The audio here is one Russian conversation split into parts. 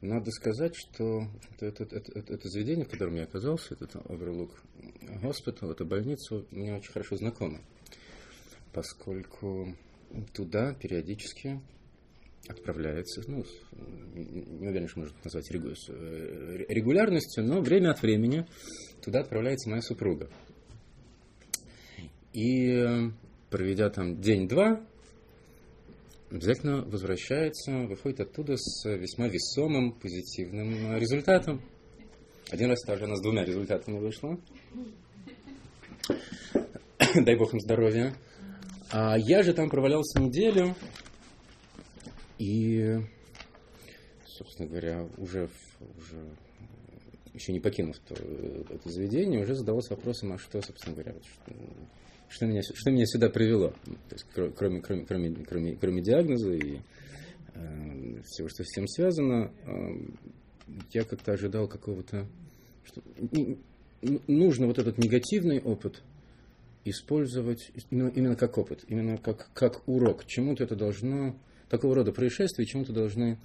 надо сказать, что это, это, это, это заведение, в котором я оказался, этот Overlook Hospital, эта больница, мне очень хорошо знакома, поскольку туда периодически отправляется, ну, не уверен, что можно назвать э, регулярностью, но время от времени туда отправляется моя супруга. И э, проведя там день-два, обязательно возвращается, выходит оттуда с весьма весомым, позитивным результатом. Один раз даже она с двумя результатами вышла. Дай бог им здоровья. А я же там провалялся неделю. И, собственно говоря, уже, уже еще не покинув то, это заведение, уже задавался вопросом, а что, собственно говоря, что, что, меня, что меня сюда привело? То есть, кроме, кроме, кроме, кроме, кроме диагноза и э, всего, что с этим связано, э, я как-то ожидал какого-то... Что, не, нужно вот этот негативный опыт использовать именно, именно как опыт, именно как, как урок. Чему-то это должно такого рода происшествия чему-то должны,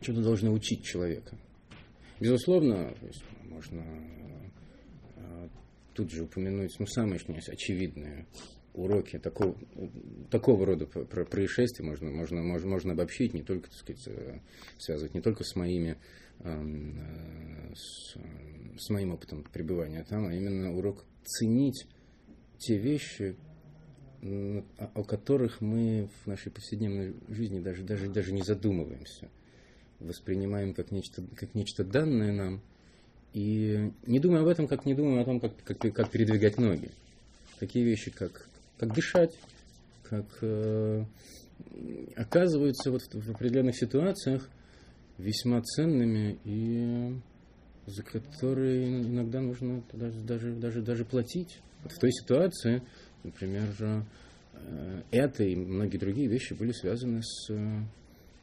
чему-то должны учить человека. Безусловно, можно а, тут же упомянуть ну, самые что очевидные уроки такого, такого рода происшествий можно, можно, можно, можно обобщить, не только, так сказать, э, связывать не только с моими э, с, с моим опытом пребывания там, а именно урок ценить те вещи, о которых мы в нашей повседневной жизни даже, даже, даже не задумываемся. Воспринимаем как нечто, как нечто данное нам. И не думаем об этом, как не думаем о том, как, как, как передвигать ноги. Такие вещи, как, как дышать, как э, оказываются вот в, в определенных ситуациях весьма ценными и за которые иногда нужно даже, даже, даже, даже платить. Вот в той ситуации Например, э, это и многие другие вещи были связаны с,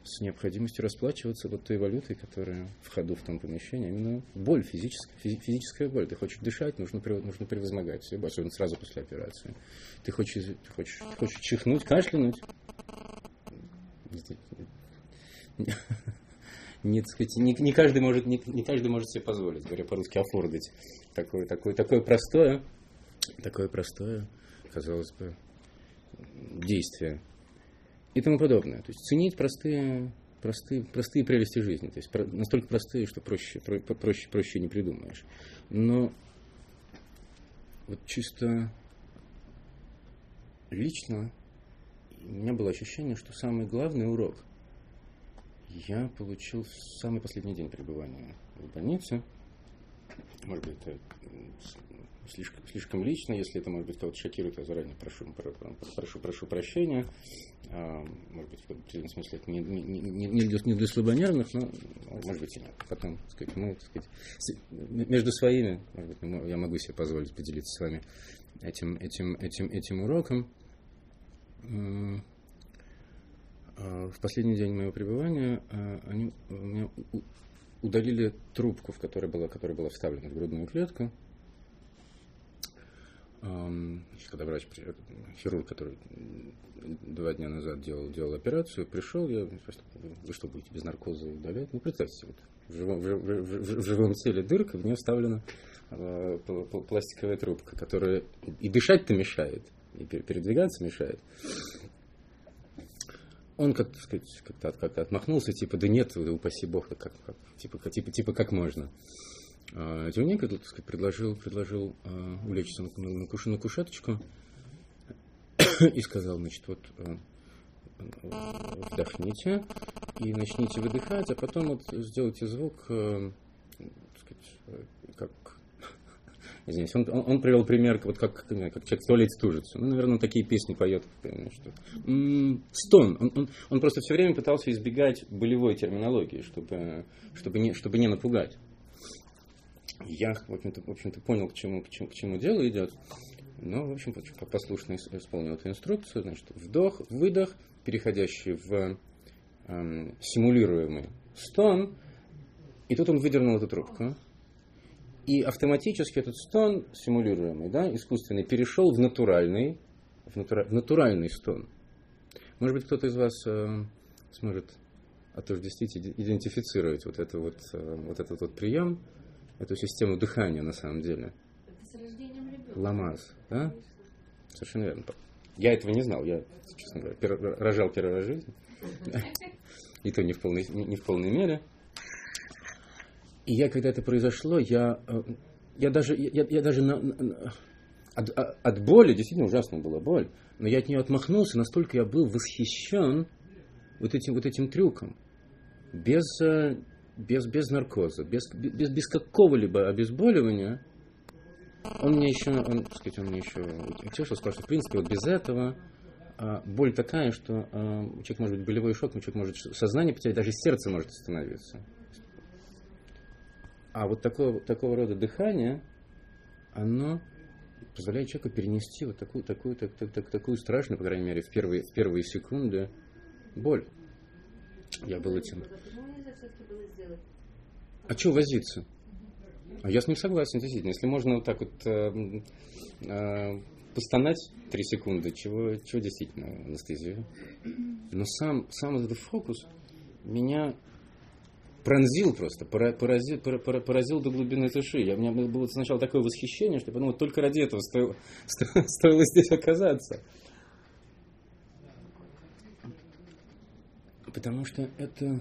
с необходимостью расплачиваться вот той валютой, которая в ходу в том помещении, именно боль, физическая, физическая боль. Ты хочешь дышать, нужно, нужно превозмогать себя, особенно сразу после операции. Ты хочешь, ты хочешь, хочешь чихнуть, кашлянуть. Не, сказать, не, не, каждый может, не, не каждый может себе позволить, говоря по-русски, афордить такое, такое, такое простое, такое простое казалось бы, действия и тому подобное. То есть ценить простые, простые, простые прелести жизни. То есть настолько простые, что проще, про, проще, проще не придумаешь. Но вот чисто лично у меня было ощущение, что самый главный урок я получил в самый последний день пребывания в больнице. Может быть, это слишком, слишком лично, если это, может быть, кого-то шокирует, я заранее прошу, прошу, прошу прощения. А, может быть, в определенном смысле это не, не, не, не, для, не для слабонервных, но, может быть, и нет. Потом, так сказать, мы, так сказать, между своими, может быть, я могу себе позволить поделиться с вами этим, этим, этим, этим уроком. А, в последний день моего пребывания а, они у меня удалили трубку, в которой была, которая была вставлена в грудную клетку когда врач, хирург, который два дня назад делал, делал операцию, пришел, я спросил, вы что, будете без наркоза удалять? Ну, представьте, вот в живом, в, в, в живом теле дырка, в нее вставлена э, пластиковая трубка, которая и дышать-то мешает, и передвигаться мешает. Он как-то, как-то, как-то отмахнулся, типа, да нет, упаси бог, как, как, типа, типа, типа, как можно. А, тем не менее, сказать, предложил, предложил а, улечься на, на, на кушеточку и сказал, значит, вот а, вдохните и начните выдыхать, а потом вот сделайте звук, сказать, как Извините, он, он, он привел пример, вот как, как человек в туалете стужится. Ну, наверное, такие песни поет. Что... М-м, стон. Он, он, он просто все время пытался избегать болевой терминологии, чтобы, чтобы, не, чтобы не напугать я, в общем-то, в общем-то понял, к чему, к, чему, к чему дело идет. Но, в общем, послушно исполнил эту инструкцию. Значит, вдох, выдох, переходящий в эм, симулируемый стон. И тут он выдернул эту трубку. И автоматически этот стон симулируемый, да, искусственный, перешел в натуральный, в, натура, в натуральный стон. Может быть, кто-то из вас э, сможет отождествить, идентифицировать вот, это вот, э, вот этот вот прием, эту систему дыхания на самом деле. Это с рождением ребенка. Ламаз, да? Совершенно верно. Я этого не знал. Я, честно говоря, пер, рожал первый раз в жизни. И то не в полной, не в полной мере. И я, когда это произошло, я, э, я даже, я, я даже на, на, от, от боли, действительно ужасная была боль, но я от нее отмахнулся, настолько я был восхищен вот этим, вот этим трюком. Без, э, без, без наркоза, без, без, без какого-либо обезболивания, он мне еще, он, так сказать, он мне еще утешил, сказал, что в принципе вот без этого а, боль такая, что а, человек может быть болевой шок, человек может сознание потерять, даже сердце может остановиться. А вот такого, такого рода дыхание, оно позволяет человеку перенести вот такую, такую, так, так, так, такую страшную, по крайней мере, в первые, в первые секунды боль. Я был этим. А что возиться? А я с ним согласен, действительно. Если можно вот так вот э, э, постонать три секунды, чего, чего действительно анестезию. Но сам, сам этот фокус меня пронзил просто, поразил, поразил до глубины души. Я, у меня было сначала такое восхищение, что я подумал, только ради этого стоило, стоило здесь оказаться. Потому что это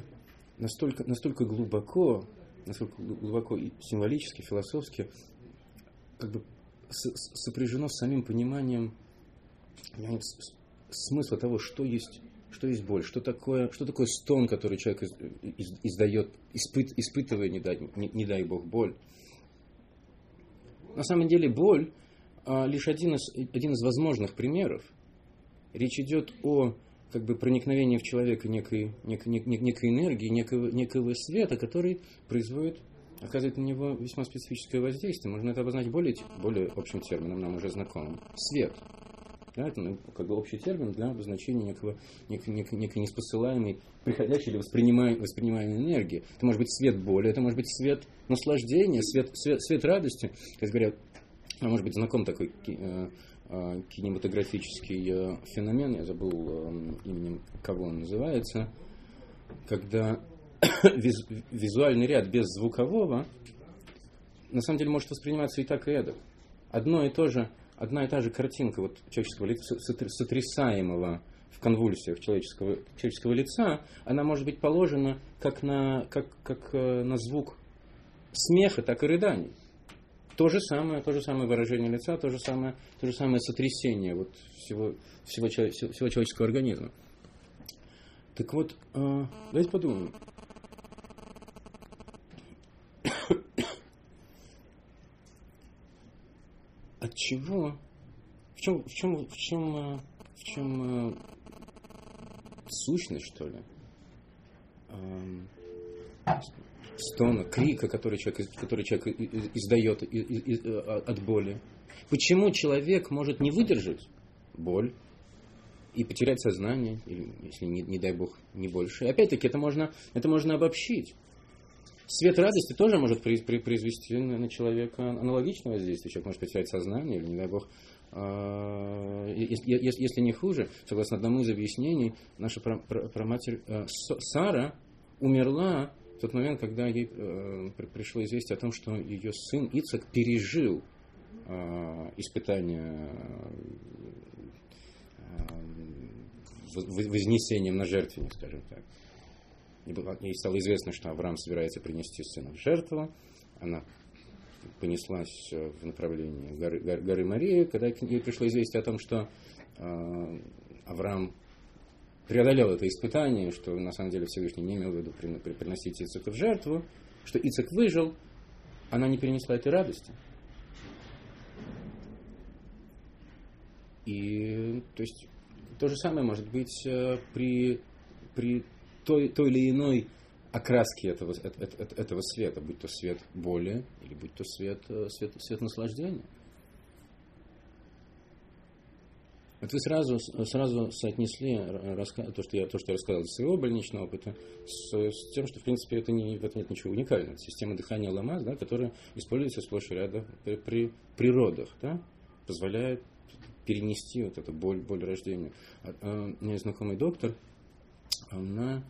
настолько, настолько глубоко, насколько глубоко и символически, философски, как бы сопряжено с самим пониманием смысла того, что есть, что есть боль, что такое, что такое стон, который человек издает, испыт, испытывая, не дай, не, не дай бог, боль. На самом деле боль а, лишь один из, один из возможных примеров. Речь идет о как бы проникновение в человека некой, некой, некой, некой энергии, некого, некого света, который производит, оказывает на него весьма специфическое воздействие. Можно это обозначить более, более общим термином, нам уже знакомым. Свет. Да, это ну, как бы общий термин для обозначения некого, некой, некой, некой неспосылаемой, приходящей или воспринимаемой, воспринимаемой энергии. Это может быть свет боли, это может быть свет наслаждения, свет, свет, свет радости. Как говорят, а может быть знаком такой Э, кинематографический э, феномен, я забыл э, именем кого он называется, когда визуальный ряд без звукового на самом деле может восприниматься и так, и эдак. Одно и то же, одна и та же картинка вот, человеческого лица, сотрясаемого в конвульсиях человеческого, человеческого лица, она может быть положена как на, как, как на звук смеха, так и рыданий. То же самое, то же самое выражение лица, то же самое, то же самое сотрясение вот всего, всего, всего человеческого организма. Так вот, э, давайте подумаем. От чего? В чем, в чем, в чем, э, в чем э, сущность, что ли? Эм, стона, крика, который человек, который человек издает от боли. Почему человек может не выдержать боль и потерять сознание, или, если не, не дай бог, не больше. И опять-таки это можно, это можно обобщить. Свет радости тоже может произвести на человека аналогичное воздействие. Человек может потерять сознание, или, не дай бог, а, если не хуже, согласно одному из объяснений, наша праматерь э, Сара умерла тот момент, когда ей э, пришло известие о том, что ее сын Ицак пережил э, испытание э, вознесением на жертвенник, скажем так. Ей стало известно, что Авраам собирается принести сына в жертву. Она понеслась в направлении горы, горы, Марии, когда ей пришло известие о том, что Авраам преодолел это испытание, что на самом деле Всевышний не имел в виду приносить Ицека в жертву, что Ицек выжил, она не перенесла этой радости. И то есть то же самое может быть э, при, при той, той или иной окраске этого, этого света, будь то свет боли или будь то свет, э, свет, свет наслаждения. Вот вы сразу, сразу соотнесли то, что я, то, что я рассказал из своего больничного опыта, с, с тем, что, в принципе, это не, в этом нет ничего уникального. Система дыхания ламаз, да, которая используется сплошь и рядом при, при, при родах, да, позволяет перенести вот эту боль, боль рождения. А, а, у меня знакомый доктор, она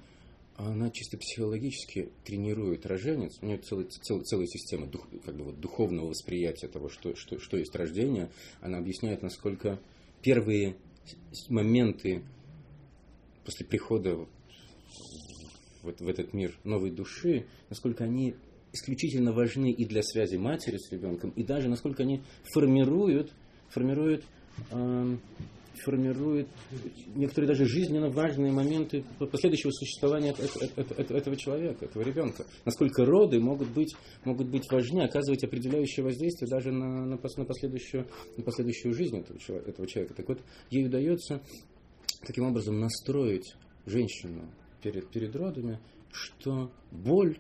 она чисто психологически тренирует роженец. У нее целая, целая, целая система дух, как бы вот, духовного восприятия того, что, что, что есть рождение. Она объясняет, насколько первые моменты после прихода в, в этот мир новой души, насколько они исключительно важны и для связи матери с ребенком, и даже насколько они формируют, формируют э, формирует некоторые даже жизненно важные моменты последующего существования этого человека, этого ребенка. Насколько роды могут быть, могут быть важны, оказывать определяющее воздействие даже на, на, последующую, на последующую жизнь этого этого человека. Так вот, ей удается таким образом настроить женщину перед, перед родами, что боль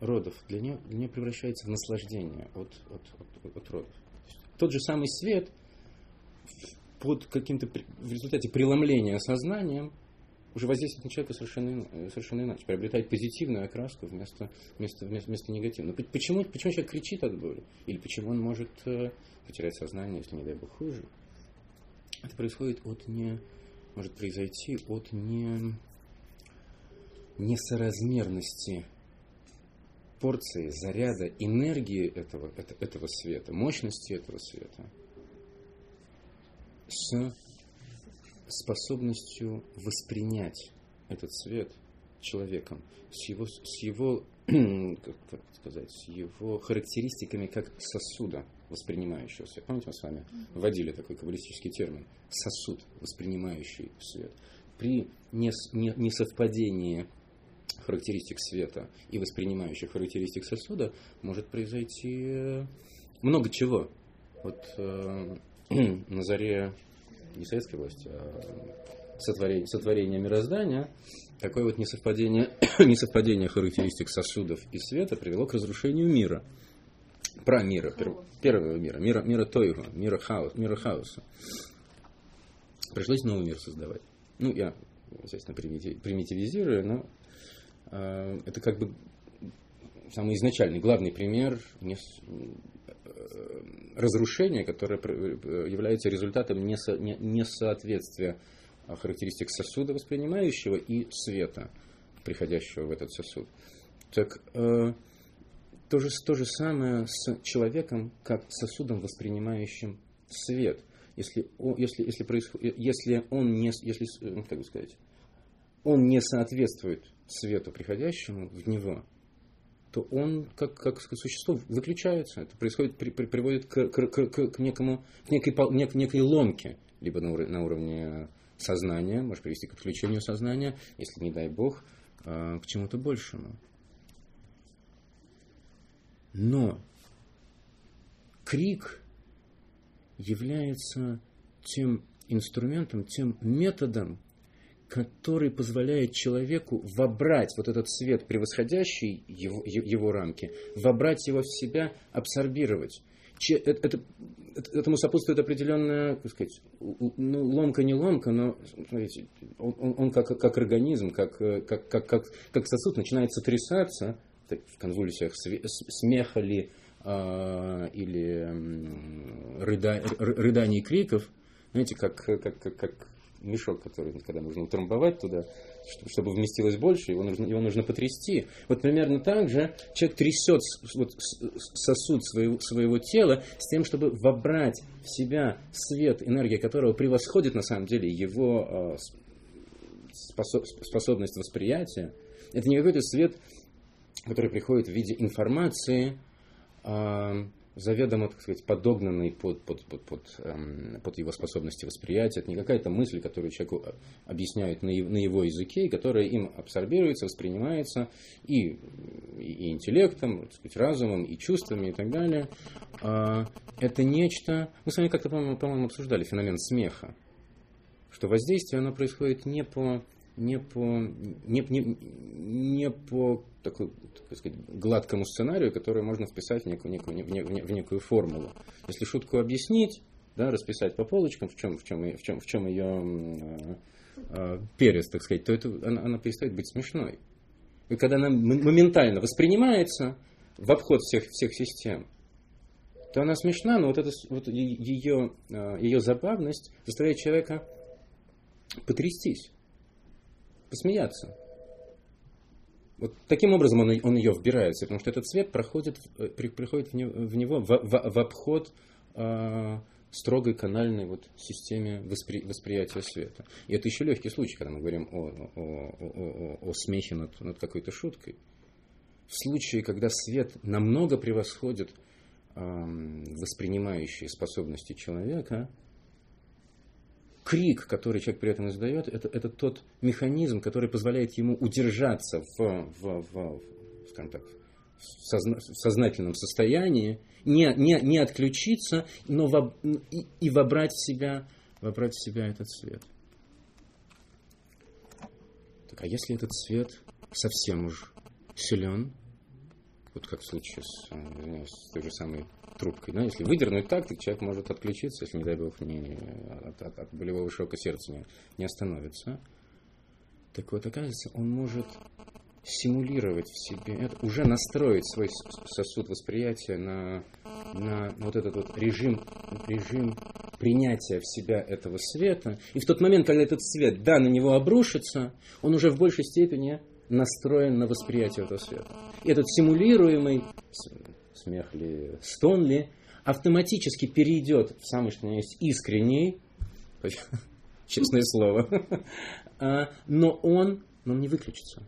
родов для нее, для нее превращается в наслаждение от, от, от, от родов. Тот же самый свет под каким-то, в результате преломления сознанием, уже воздействует на человека совершенно, совершенно иначе, приобретает позитивную окраску вместо, вместо, вместо, вместо негативной. Почему, почему человек кричит от боли? Или почему он может э, потерять сознание, если, не дай бог, хуже? Это происходит от не, может произойти от не, несоразмерности порции, заряда, энергии этого, этого света, мощности этого света – с способностью воспринять этот свет человеком, с его, с его, как сказать, с его характеристиками как сосуда воспринимающего свет. Помните, мы с вами вводили такой каббалистический термин сосуд, воспринимающий свет. При несовпадении характеристик света и воспринимающих характеристик сосуда может произойти э, много чего. Вот э, на заре не советской власти, а сотворения, сотворения мироздания, такое вот несовпадение, несовпадение характеристик сосудов и света привело к разрушению мира. Про мира, пер, первого мира, мира, мира Тойгу, мира, хаос, мира хаоса. Пришлось новый мир создавать. Ну, я, естественно, примитивизирую, но э, это как бы самый изначальный, главный пример Э, разрушение, которое э, является результатом несоответствия характеристик сосуда воспринимающего и света, приходящего в этот сосуд. Так э, то, же, то же самое с человеком, как сосудом, воспринимающим свет. Если, если, если, происходит, если он не, если, как бы сказать, он не соответствует свету, приходящему в него, то он как, как существо выключается. Это происходит, при, при, приводит к, к, к, к, некому, к некой, нек, некой ломке, либо на, уровне, на уровне сознания, может привести к отключению сознания, если, не дай бог, э, к чему-то большему. Но крик является тем инструментом, тем методом, который позволяет человеку вобрать вот этот свет, превосходящий его, его рамки, вобрать его в себя, абсорбировать. Че, это, это, этому сопутствует определенная, как сказать, ну, ломка не ломка, но смотрите, он, он, он как, как организм, как, как, как, как, как сосуд начинает сотрясаться в конвульсиях смеха ли э, или рыда, рыданий криков, знаете, как, как, как, как мешок, который, когда нужно утрамбовать туда, чтобы вместилось больше, его нужно, его нужно потрясти. Вот примерно так же человек трясет вот сосуд своего, своего тела с тем, чтобы вобрать в себя свет, энергия которого превосходит на самом деле его а, способность восприятия. Это не какой-то свет, который приходит в виде информации, а, заведомо, так сказать, подогнанный под, под, под, под, эм, под его способности восприятия. Это не какая-то мысль, которую человеку э, объясняют на, на его языке, и которая им абсорбируется, воспринимается и, и интеллектом, так сказать, разумом, и чувствами и так далее. А, это нечто... Мы с вами как-то, по-моему, по-моему, обсуждали феномен смеха. Что воздействие, оно происходит не по не по, не, не, не по такой, так сказать, гладкому сценарию, который можно вписать в некую, некую, в, некую, в некую формулу. Если шутку объяснить, да, расписать по полочкам, в чем, в чем, в чем, в чем ее э, э, перец, так сказать, то это, она, она перестает быть смешной. И когда она моментально воспринимается в обход всех, всех систем, то она смешна, но вот, это, вот ее, э, ее забавность заставляет человека потрястись посмеяться. вот таким образом он, он ее вбирается, потому что этот свет проходит, э, при, приходит в, не, в него в, в, в обход э, строгой канальной вот системе воспри, восприятия света. И это еще легкий случай, когда мы говорим о, о, о, о, о смехе над, над какой-то шуткой. В случае, когда свет намного превосходит э, воспринимающие способности человека, крик, который человек при этом издает, это, это тот механизм, который позволяет ему удержаться в, в, в, скажем так, в, созна, в сознательном состоянии, не, не, не отключиться, но во, и, и вобрать в себя, вобрать в себя этот свет. Так, а если этот свет совсем уж силен, вот как в случае с, э, с той же самой трубкой. Да? Если выдернуть так, то человек может отключиться, если, не дай бог, не, от, от, от болевого шока сердца не, не остановится. Так вот, оказывается, он может симулировать в себе, это, уже настроить свой сосуд восприятия на, на вот этот вот режим, режим принятия в себя этого света. И в тот момент, когда этот свет, да, на него обрушится, он уже в большей степени настроен на восприятие этого света. И этот симулируемый, смех ли, стон ли, автоматически перейдет в самый, что есть, искренний, честное слово, а, но он, но он не выключится.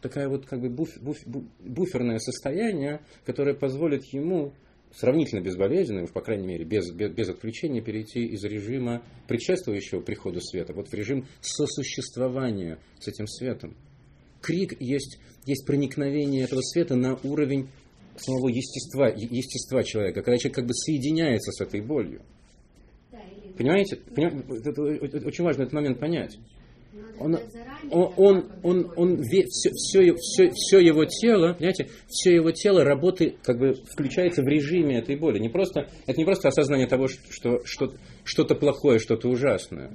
Такая вот как бы буф, буф, буферное состояние, которое позволит ему сравнительно безболезненно, уж по крайней мере без, без, без отключения, перейти из режима предшествующего приходу света вот в режим сосуществования с этим светом. Крик есть, есть проникновение этого света на уровень самого естества, естества человека, когда человек как бы соединяется с этой болью. Понимаете? Понимаете? Это, очень важно этот момент понять. Он, он, он, он, он все, все, все, все его тело, понимаете, все его тело работает, как бы включается в режиме этой боли. Не просто, это не просто осознание того, что, что что-то плохое, что-то ужасное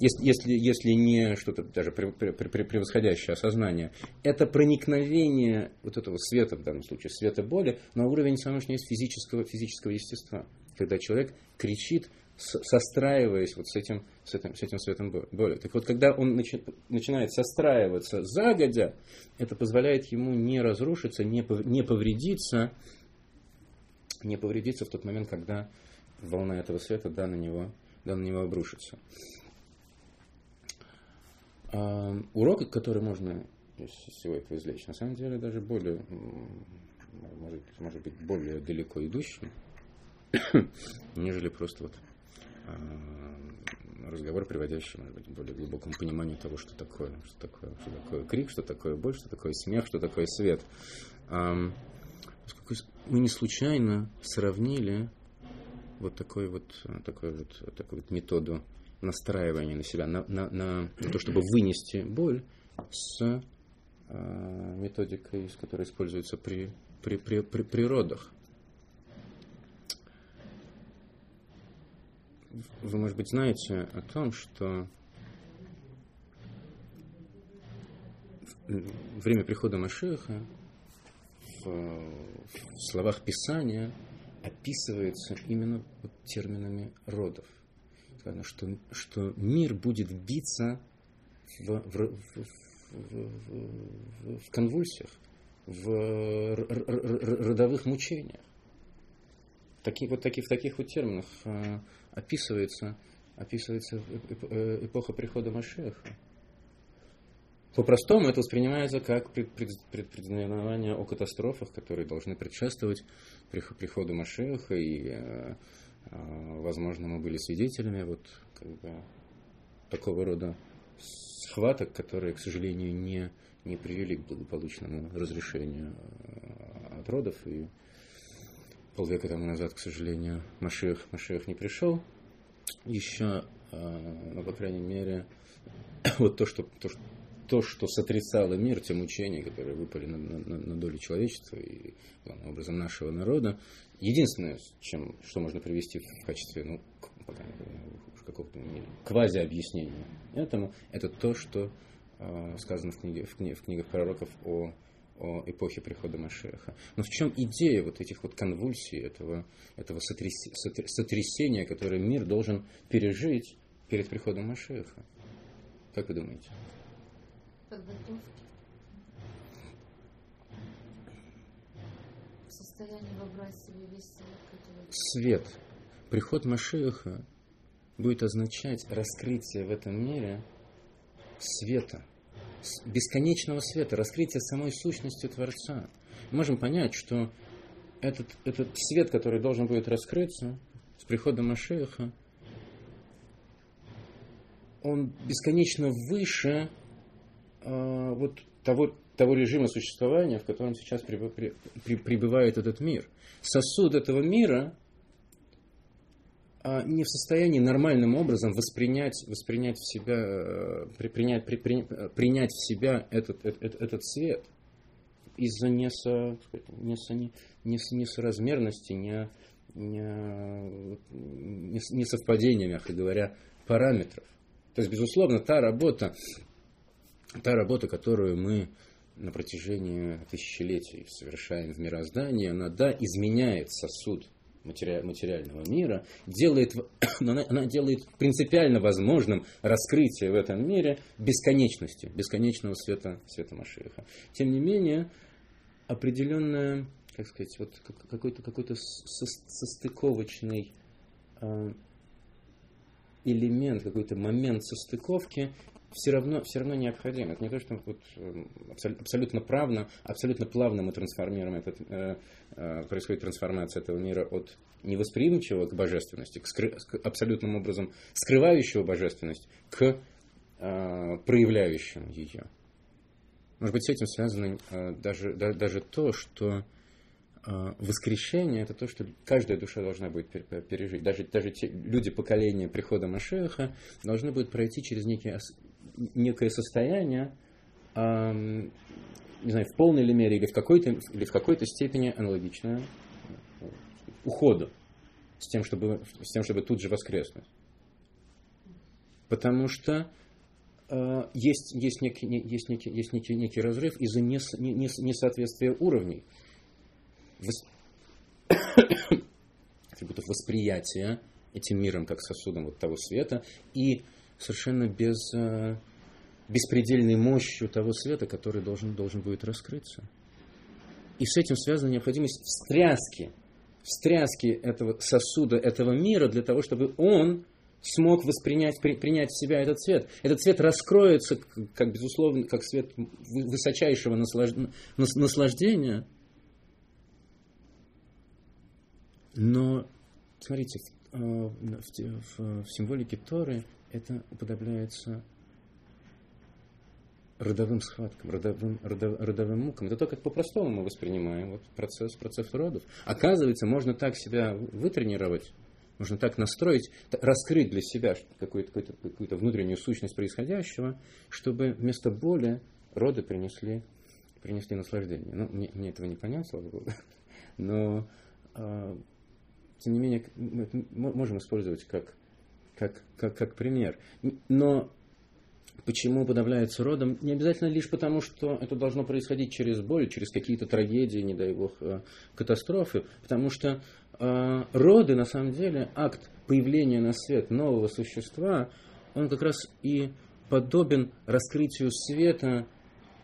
если, если, если не что-то даже превосходящее осознание, это проникновение вот этого света, в данном случае света боли, на уровень самого физического, физического естества. Когда человек кричит, состраиваясь вот с этим, с этим, с этим светом боли. Так вот, когда он начи, начинает состраиваться загодя, это позволяет ему не разрушиться, не, не повредиться, не повредиться в тот момент, когда волна этого света да, на него, да, на него обрушится. Урок, который можно из всего этого извлечь, на самом деле даже более, может, может быть, более далеко идущим, нежели просто вот разговор, приводящий, может быть, к более глубокому пониманию того, что такое, что такое, что такое крик, что такое боль, что такое смех, что такое свет. Мы не случайно сравнили вот такой вот, такой вот, такую вот методу настраивание на себя, на, на, на, на то, чтобы вынести боль с э, методикой, которая используется при, при, при, при, при родах. Вы, может быть, знаете о том, что время прихода Машеха в, в словах Писания описывается именно терминами родов что, что мир будет биться в, в, в, в, в конвульсиях, в родовых мучениях. Такие, вот такие, в таких вот терминах а, описывается, описывается эпоха прихода Машеха. По-простому это воспринимается как предзнаменование о катастрофах, которые должны предшествовать приходу Машеха и а, возможно, мы были свидетелями вот как бы, такого рода схваток, которые, к сожалению, не, не привели к благополучному разрешению а, от родов. И полвека тому назад, к сожалению, Машех, Машех не пришел. Еще, а, но, по крайней мере, вот то, что, то, что то, что сотрясало мир, те мучения, которые выпали на, на, на долю человечества и, главным образом, нашего народа, единственное, чем, что можно привести в качестве, ну, какого-то квази-объяснения этому, это то, что э, сказано в, книге, в, кни, в книгах пророков о, о эпохе прихода Машеха. Но в чем идея вот этих вот конвульсий, этого, этого сотряс, сотрясения, которое мир должен пережить перед приходом Машеха? Как вы думаете? подготовки, ну, в состоянии вобрать себе весь свет. Свет. Приход Машиаха будет означать раскрытие в этом мире света, бесконечного света, раскрытие самой сущности Творца. Мы можем понять, что этот, этот свет, который должен будет раскрыться с приходом Машеха, он бесконечно выше вот того, того режима существования, в котором сейчас пребывает этот мир. Сосуд этого мира а не в состоянии нормальным образом воспринять, воспринять в себя, э, принять, при, при, принять в себя этот, этот, этот свет из-за несо, несо, несо, несоразмерности, не, не, несовпадения, мягко говоря, параметров. То есть, безусловно, та работа, та работа, которую мы на протяжении тысячелетий совершаем в мироздании, она, да, изменяет сосуд материального мира, делает, она, делает принципиально возможным раскрытие в этом мире бесконечности, бесконечного света, света Машиха. Тем не менее, определенная, как сказать, вот какой-то какой состыковочный э, элемент, какой-то момент состыковки все равно, все равно необходим. Это не то, что вот эм, абсолютно правно, абсолютно плавно мы трансформируем этот, э, э, происходит трансформация этого мира от невосприимчивого к божественности, к, скры, к абсолютным образом скрывающего божественность, к э, проявляющему ее. Может быть, с этим связано э, даже, да, даже то, что э, воскрешение это то, что каждая душа должна будет пережить. Даже, даже те люди поколения прихода Машеха должны будут пройти через некий некое состояние, не знаю, в полной ли мере или в какой-то, или в какой-то степени аналогичное уходу с тем, чтобы, с тем, чтобы тут же воскреснуть. Потому что э, есть, есть, некий, есть, некий, есть некий, некий разрыв из-за нес, нес, несоответствия уровней. Вос... атрибутов восприятия этим миром как сосудом вот того света и совершенно без, э, беспредельной мощью того света, который должен, должен будет раскрыться. И с этим связана необходимость встряски, встряски этого сосуда, этого мира, для того, чтобы он смог воспринять, при, принять в себя этот цвет. Этот цвет раскроется, как безусловно, как свет высочайшего наслаж, наслаждения. Но, смотрите, в, э, в, в, в символике Торы это уподобляется родовым схваткам, родовым, родов, родовым мукам. Это то, как по-простому мы воспринимаем вот процесс, процесс родов. Оказывается, можно так себя вытренировать, можно так настроить, раскрыть для себя какую-то, какую-то, какую-то внутреннюю сущность происходящего, чтобы вместо боли роды принесли, принесли наслаждение. Ну, мне, мне этого не понятно, слава Богу. Но, э, тем не менее, мы можем использовать как как, как, как пример. Но почему подавляется родом? Не обязательно лишь потому, что это должно происходить через боль, через какие-то трагедии, не дай бог, э, катастрофы. Потому что э, роды, на самом деле, акт появления на свет нового существа, он как раз и подобен раскрытию света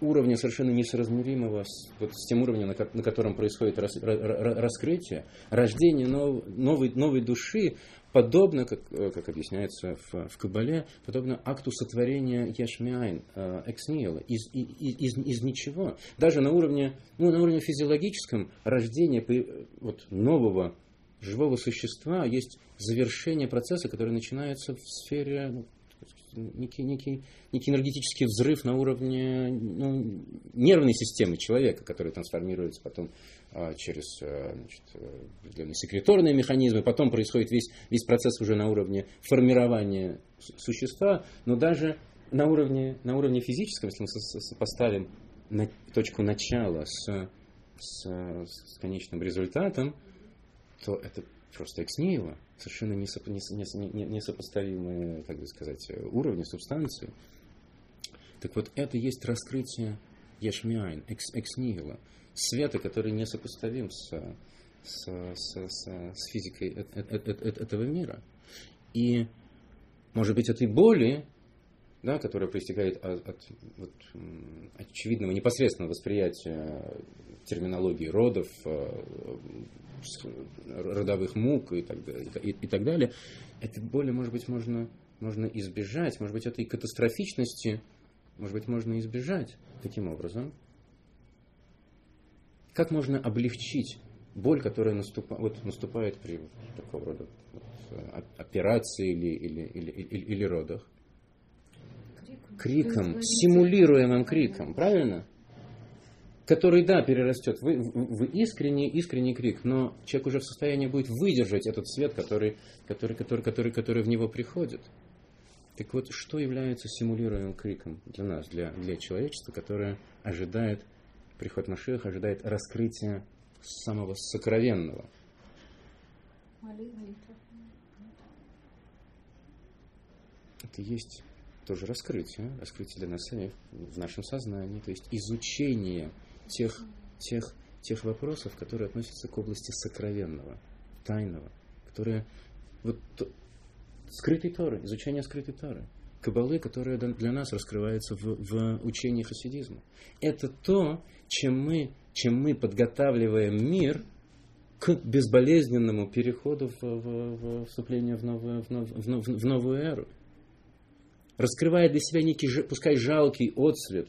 уровня совершенно несоразмеримого с, вот, с тем уровнем, на, на котором происходит рас, раскрытие, рождение нов, новой, новой души, подобно, как, э, как объясняется в, в Кабале, подобно акту сотворения Яшмиайн, экснила, из, из, из, из ничего. Даже на уровне, ну, на уровне физиологическом рождение вот, нового живого существа есть завершение процесса, который начинается в сфере ну, некий, некий, некий энергетический взрыв на уровне ну, нервной системы человека, который трансформируется потом а, через а, значит, определенные секреторные механизмы, потом происходит весь, весь процесс уже на уровне формирования существа, но даже на уровне, на уровне физическом, если мы сопоставим на, точку начала с, с, с конечным результатом, то это просто экснеево, совершенно несопоставимые, как бы сказать, уровни субстанции. Так вот, это есть раскрытие Ешмиайн, экс, экснигила, света, который несопоставим с, с, с, с, с физикой этого мира. И, может быть, этой боли, да, которая проистекает от, от вот, очевидного непосредственного восприятия терминологии родов, э, родовых мук и так, далее, и, и так далее, это более, может быть, можно, можно избежать, может быть, этой катастрофичности, может быть, можно избежать таким образом. Как можно облегчить боль, которая наступа, вот, наступает при такого рода вот, операции или, или, или, или, или родах? Криком, симулируемым криком, правильно? Который, да, перерастет в, в, в искренний, искренний крик, но человек уже в состоянии будет выдержать этот свет, который, который, который, который, который в него приходит. Так вот, что является симулируемым криком для нас, для, для человечества, которое ожидает приход Машеха, ожидает раскрытия самого сокровенного? Это есть тоже раскрытие, раскрытие для нас самих в нашем сознании, то есть изучение тех, тех, тех вопросов, которые относятся к области сокровенного, тайного, которые вот скрытой Торы, изучение скрытой Торы, кабалы, которые для нас раскрываются в, в учении хасидизма. Это то, чем мы, чем мы подготавливаем мир к безболезненному переходу в, в, в вступление в новую, в, нов, в, нов, в новую эру. Раскрывая для себя некий, пускай жалкий отсвет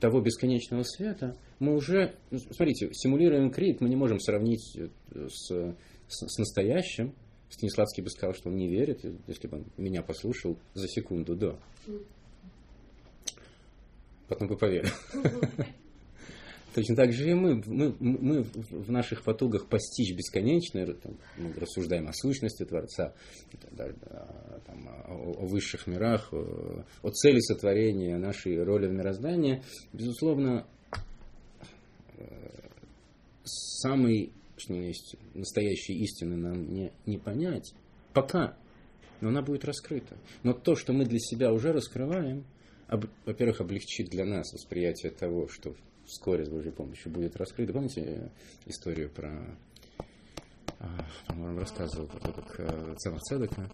того бесконечного света, мы уже, ну, смотрите, симулируем крик, мы не можем сравнить э, с, с, с настоящим. Станиславский бы сказал, что он не верит, если бы он меня послушал за секунду до. Потом бы поверил. Точно так же и мы. Мы, мы в наших потугах постичь бесконечное, там, мы рассуждаем о сущности Творца, там, о, о высших мирах, о, о цели сотворения, нашей роли в мироздании. Безусловно, э, самой, что есть, настоящей истины нам не, не понять. Пока. Но она будет раскрыта. Но то, что мы для себя уже раскрываем, во-первых, облегчит для нас восприятие того, что вскоре с Божьей помощью будет раскрыто. Помните историю про, а, по-моему, рассказывал про то, как э, Цемах Цедека,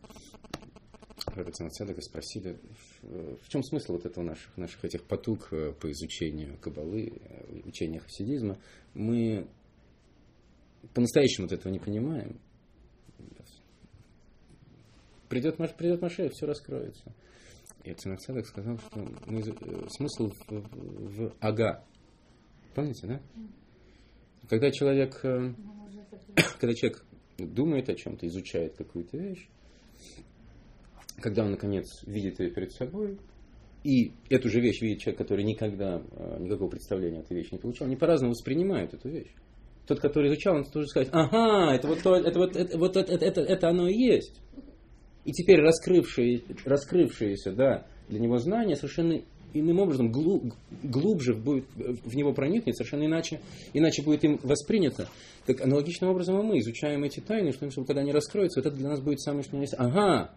про Цедека спросили, в чем смысл вот этого наших, наших этих потуг э, по изучению Кабалы, э, учения хасидизма. Мы по-настоящему этого не понимаем. Придет, придет Машея, все раскроется. И Цемах сказал, что мы, смысл в, в, в ага, Помните, да? Когда человек, э, когда человек думает о чем-то, изучает какую-то вещь, когда он, наконец, видит ее перед собой, и эту же вещь видит человек, который никогда э, никакого представления о этой вещи не получал, они по-разному воспринимают эту вещь. Тот, который изучал, он тоже скажет, ага, это вот, то, это, вот, это, вот это, это, это, оно и есть. И теперь раскрывшие, раскрывшиеся, да, для него знания совершенно иным образом глубже будет, в него проникнет, совершенно иначе, иначе будет им воспринято. Так аналогичным образом мы изучаем эти тайны, что когда они раскроются, вот это для нас будет самое что есть. Ага!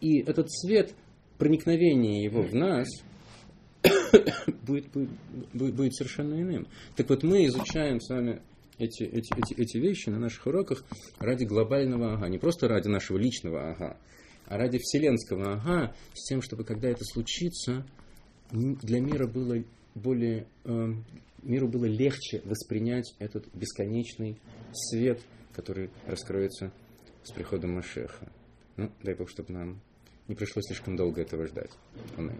И этот свет, проникновение его в нас, будет, будет, будет, будет совершенно иным. Так вот, мы изучаем с вами эти, эти, эти, эти вещи на наших уроках ради глобального ага, не просто ради нашего личного ага, а ради вселенского ага, с тем, чтобы когда это случится, для мира было более, э, миру было легче воспринять этот бесконечный свет, который раскроется с приходом Машеха. Ну, дай Бог, чтобы нам не пришлось слишком долго этого ждать. Аминь.